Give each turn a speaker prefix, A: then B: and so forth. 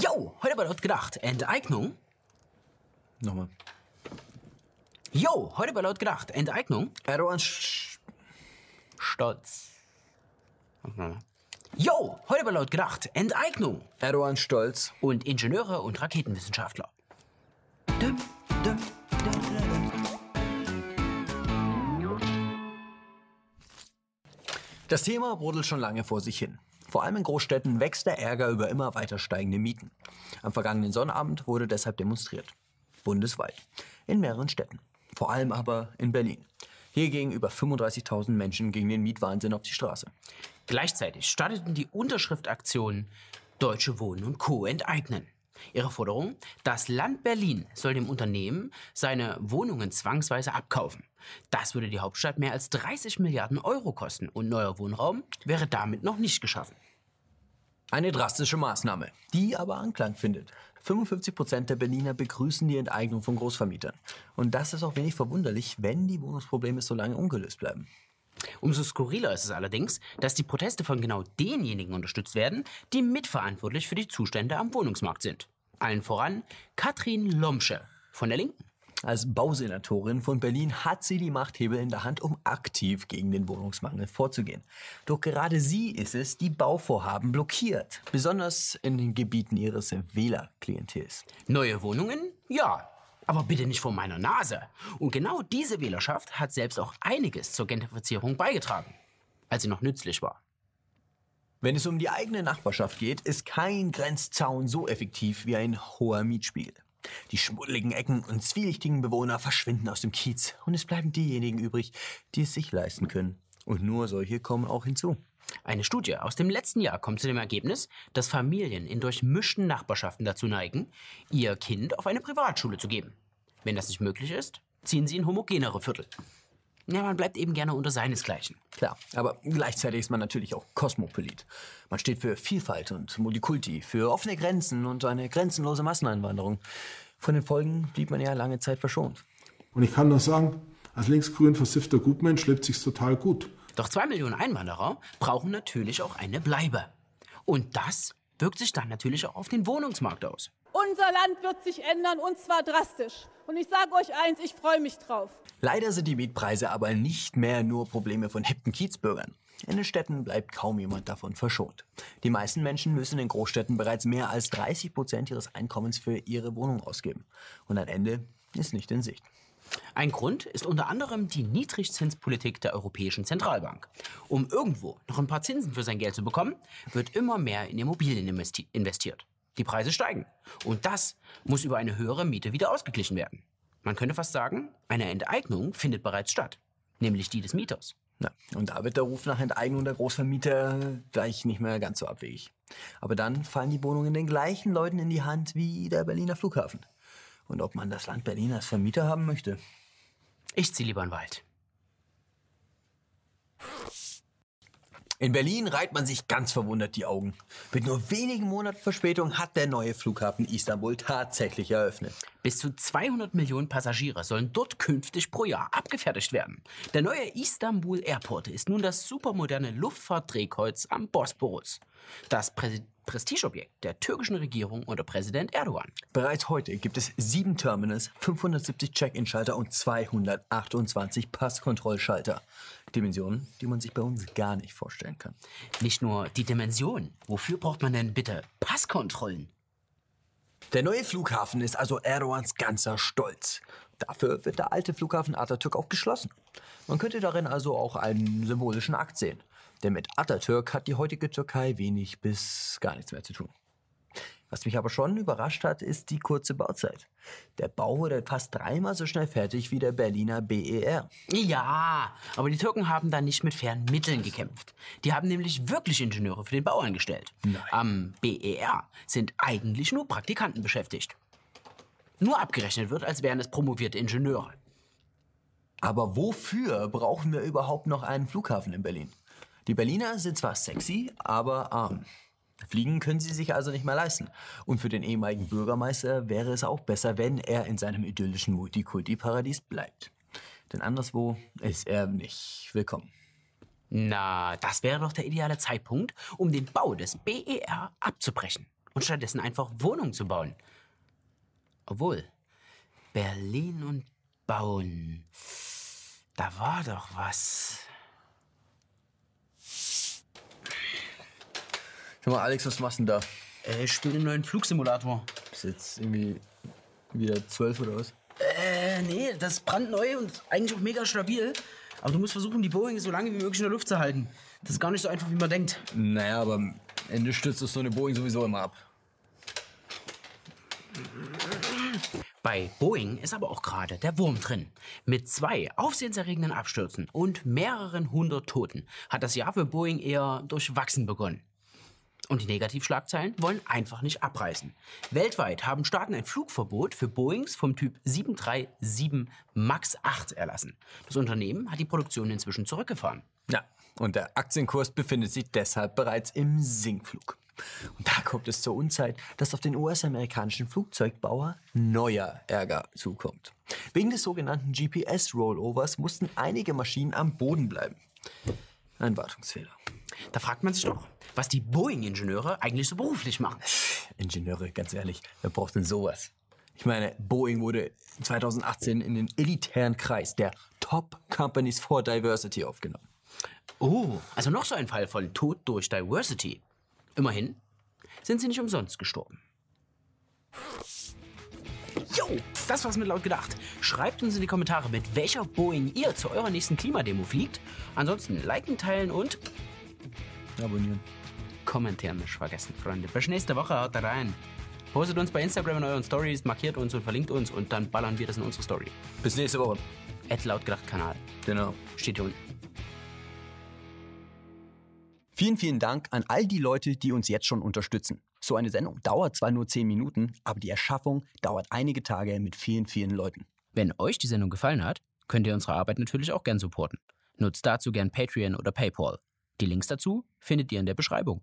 A: Jo, heute war laut gedacht. Enteignung?
B: Nochmal.
A: Jo, heute war laut gedacht. Enteignung?
B: Erdogan sch
A: Stolz. Jo, heute war laut gedacht. Enteignung.
B: Erdogan stolz.
A: Und Ingenieure und Raketenwissenschaftler. Dum, dum, dum, dum.
B: Das Thema brodelt schon lange vor sich hin. Vor allem in Großstädten wächst der Ärger über immer weiter steigende Mieten. Am vergangenen Sonnabend wurde deshalb demonstriert. Bundesweit. In mehreren Städten. Vor allem aber in Berlin. Hier gingen über 35.000 Menschen gegen den Mietwahnsinn auf die Straße.
A: Gleichzeitig starteten die Unterschriftaktionen Deutsche Wohnen und Co. enteignen. Ihre Forderung? Das Land Berlin soll dem Unternehmen seine Wohnungen zwangsweise abkaufen. Das würde die Hauptstadt mehr als 30 Milliarden Euro kosten und neuer Wohnraum wäre damit noch nicht geschaffen.
B: Eine drastische Maßnahme, die aber Anklang findet. 55 Prozent der Berliner begrüßen die Enteignung von Großvermietern. Und das ist auch wenig verwunderlich, wenn die Wohnungsprobleme so lange ungelöst bleiben.
A: Umso skurriler ist es allerdings, dass die Proteste von genau denjenigen unterstützt werden, die mitverantwortlich für die Zustände am Wohnungsmarkt sind. Allen voran Katrin Lomsche von der Linken.
B: Als Bausenatorin von Berlin hat sie die Machthebel in der Hand, um aktiv gegen den Wohnungsmangel vorzugehen. Doch gerade sie ist es, die Bauvorhaben blockiert. Besonders in den Gebieten ihres Wählerklientels.
A: Neue Wohnungen? Ja. Aber bitte nicht vor meiner Nase. Und genau diese Wählerschaft hat selbst auch einiges zur Gentrifizierung beigetragen, als sie noch nützlich war.
B: Wenn es um die eigene Nachbarschaft geht, ist kein Grenzzaun so effektiv wie ein hoher Mietspiegel. Die schmuddeligen Ecken und zwielichtigen Bewohner verschwinden aus dem Kiez und es bleiben diejenigen übrig, die es sich leisten können. Und nur solche kommen auch hinzu.
A: Eine Studie aus dem letzten Jahr kommt zu dem Ergebnis, dass Familien in durchmischten Nachbarschaften dazu neigen, ihr Kind auf eine Privatschule zu geben. Wenn das nicht möglich ist, ziehen sie in homogenere Viertel. Ja, man bleibt eben gerne unter seinesgleichen.
B: Klar, aber gleichzeitig ist man natürlich auch Kosmopolit. Man steht für Vielfalt und Multikulti, für offene Grenzen und eine grenzenlose Masseneinwanderung. Von den Folgen blieb man ja lange Zeit verschont.
C: Und ich kann nur sagen, als linksgrün versiffter Gutmensch lebt sich's total gut.
A: Doch zwei Millionen Einwanderer brauchen natürlich auch eine Bleibe. Und das wirkt sich dann natürlich auch auf den Wohnungsmarkt aus.
D: Unser Land wird sich ändern und zwar drastisch. Und ich sage euch eins, ich freue mich drauf.
B: Leider sind die Mietpreise aber nicht mehr nur Probleme von hippen Kiezbürgern. In den Städten bleibt kaum jemand davon verschont. Die meisten Menschen müssen in Großstädten bereits mehr als 30 Prozent ihres Einkommens für ihre Wohnung ausgeben. Und ein Ende ist nicht in Sicht.
A: Ein Grund ist unter anderem die Niedrigzinspolitik der Europäischen Zentralbank. Um irgendwo noch ein paar Zinsen für sein Geld zu bekommen, wird immer mehr in Immobilien investi investiert. Die Preise steigen. Und das muss über eine höhere Miete wieder ausgeglichen werden. Man könnte fast sagen, eine Enteignung findet bereits statt, nämlich die des Mieters.
B: Na, und da wird der Ruf nach Enteignung der Großvermieter gleich nicht mehr ganz so abwegig. Aber dann fallen die Wohnungen den gleichen Leuten in die Hand wie der Berliner Flughafen. Und ob man das Land Berlin als Vermieter haben möchte?
A: Ich ziehe lieber in den Wald.
B: In Berlin reiht man sich ganz verwundert die Augen. Mit nur wenigen Monaten Verspätung hat der neue Flughafen Istanbul tatsächlich eröffnet.
A: Bis zu 200 Millionen Passagiere sollen dort künftig pro Jahr abgefertigt werden. Der neue Istanbul Airport ist nun das supermoderne Luftfahrtdrehkreuz am Bosporus. Das Prä Prestigeobjekt der türkischen Regierung unter Präsident Erdogan.
B: Bereits heute gibt es sieben Terminals, 570 Check-in-Schalter und 228 Passkontrollschalter. Dimensionen, die man sich bei uns gar nicht vorstellen kann.
A: Nicht nur die Dimension. Wofür braucht man denn bitte Passkontrollen?
B: Der neue Flughafen ist also Erdogans ganzer Stolz. Dafür wird der alte Flughafen Atatürk auch geschlossen. Man könnte darin also auch einen symbolischen Akt sehen. Denn mit Atatürk hat die heutige Türkei wenig bis gar nichts mehr zu tun. Was mich aber schon überrascht hat, ist die kurze Bauzeit. Der Bau wurde fast dreimal so schnell fertig wie der Berliner BER.
A: Ja, aber die Türken haben da nicht mit fairen Mitteln gekämpft. Die haben nämlich wirklich Ingenieure für den Bau eingestellt.
B: Nein.
A: Am BER sind eigentlich nur Praktikanten beschäftigt. Nur abgerechnet wird, als wären es promovierte Ingenieure.
B: Aber wofür brauchen wir überhaupt noch einen Flughafen in Berlin? Die Berliner sind zwar sexy, aber arm. Fliegen können sie sich also nicht mehr leisten. Und für den ehemaligen Bürgermeister wäre es auch besser, wenn er in seinem idyllischen Multikulti-Paradies bleibt. Denn anderswo ist er nicht willkommen.
A: Na, das wäre doch der ideale Zeitpunkt, um den Bau des BER abzubrechen und stattdessen einfach Wohnungen zu bauen. Obwohl, Berlin und Bauen, da war doch was.
B: Sag mal, Alex, was machst du denn da?
A: Äh, ich spiele den neuen Flugsimulator.
B: Bist jetzt irgendwie wieder zwölf oder was?
A: Äh, nee, das ist brandneu und eigentlich auch mega stabil. Aber du musst versuchen, die Boeing so lange wie möglich in der Luft zu halten. Das ist gar nicht so einfach, wie man denkt.
B: Naja, aber am Ende stürzt das so eine Boeing sowieso immer ab.
A: Bei Boeing ist aber auch gerade der Wurm drin. Mit zwei aufsehenserregenden Abstürzen und mehreren hundert Toten hat das Jahr für Boeing eher durchwachsen begonnen. Und die Negativschlagzeilen wollen einfach nicht abreißen. Weltweit haben Staaten ein Flugverbot für Boeings vom Typ 737 MAX 8 erlassen. Das Unternehmen hat die Produktion inzwischen zurückgefahren.
B: Ja, und der Aktienkurs befindet sich deshalb bereits im Sinkflug. Und da kommt es zur Unzeit, dass auf den US-amerikanischen Flugzeugbauer neuer Ärger zukommt. Wegen des sogenannten GPS-Rollovers mussten einige Maschinen am Boden bleiben. Ein Wartungsfehler.
A: Da fragt man sich doch, was die Boeing-Ingenieure eigentlich so beruflich machen.
B: Ingenieure, ganz ehrlich, wer braucht denn sowas? Ich meine, Boeing wurde 2018 in den elitären Kreis der Top Companies for Diversity aufgenommen.
A: Oh, also noch so ein Fall von Tod durch Diversity. Immerhin sind sie nicht umsonst gestorben. Jo, das war's mit laut gedacht. Schreibt uns in die Kommentare, mit welcher Boeing ihr zu eurer nächsten Klimademo fliegt. Ansonsten liken, teilen und
B: Abonnieren.
A: kommentieren nicht vergessen, Freunde. Bis nächste Woche, haut da rein. Postet uns bei Instagram in euren Stories, markiert uns und verlinkt uns und dann ballern wir das in unsere Story.
B: Bis nächste Woche.
A: Ad lautgedacht Kanal.
B: Genau.
A: Steht hier unten.
E: Vielen, vielen Dank an all die Leute, die uns jetzt schon unterstützen. So eine Sendung dauert zwar nur 10 Minuten, aber die Erschaffung dauert einige Tage mit vielen, vielen Leuten.
A: Wenn euch die Sendung gefallen hat, könnt ihr unsere Arbeit natürlich auch gern supporten. Nutzt dazu gern Patreon oder PayPal. Die Links dazu findet ihr in der Beschreibung.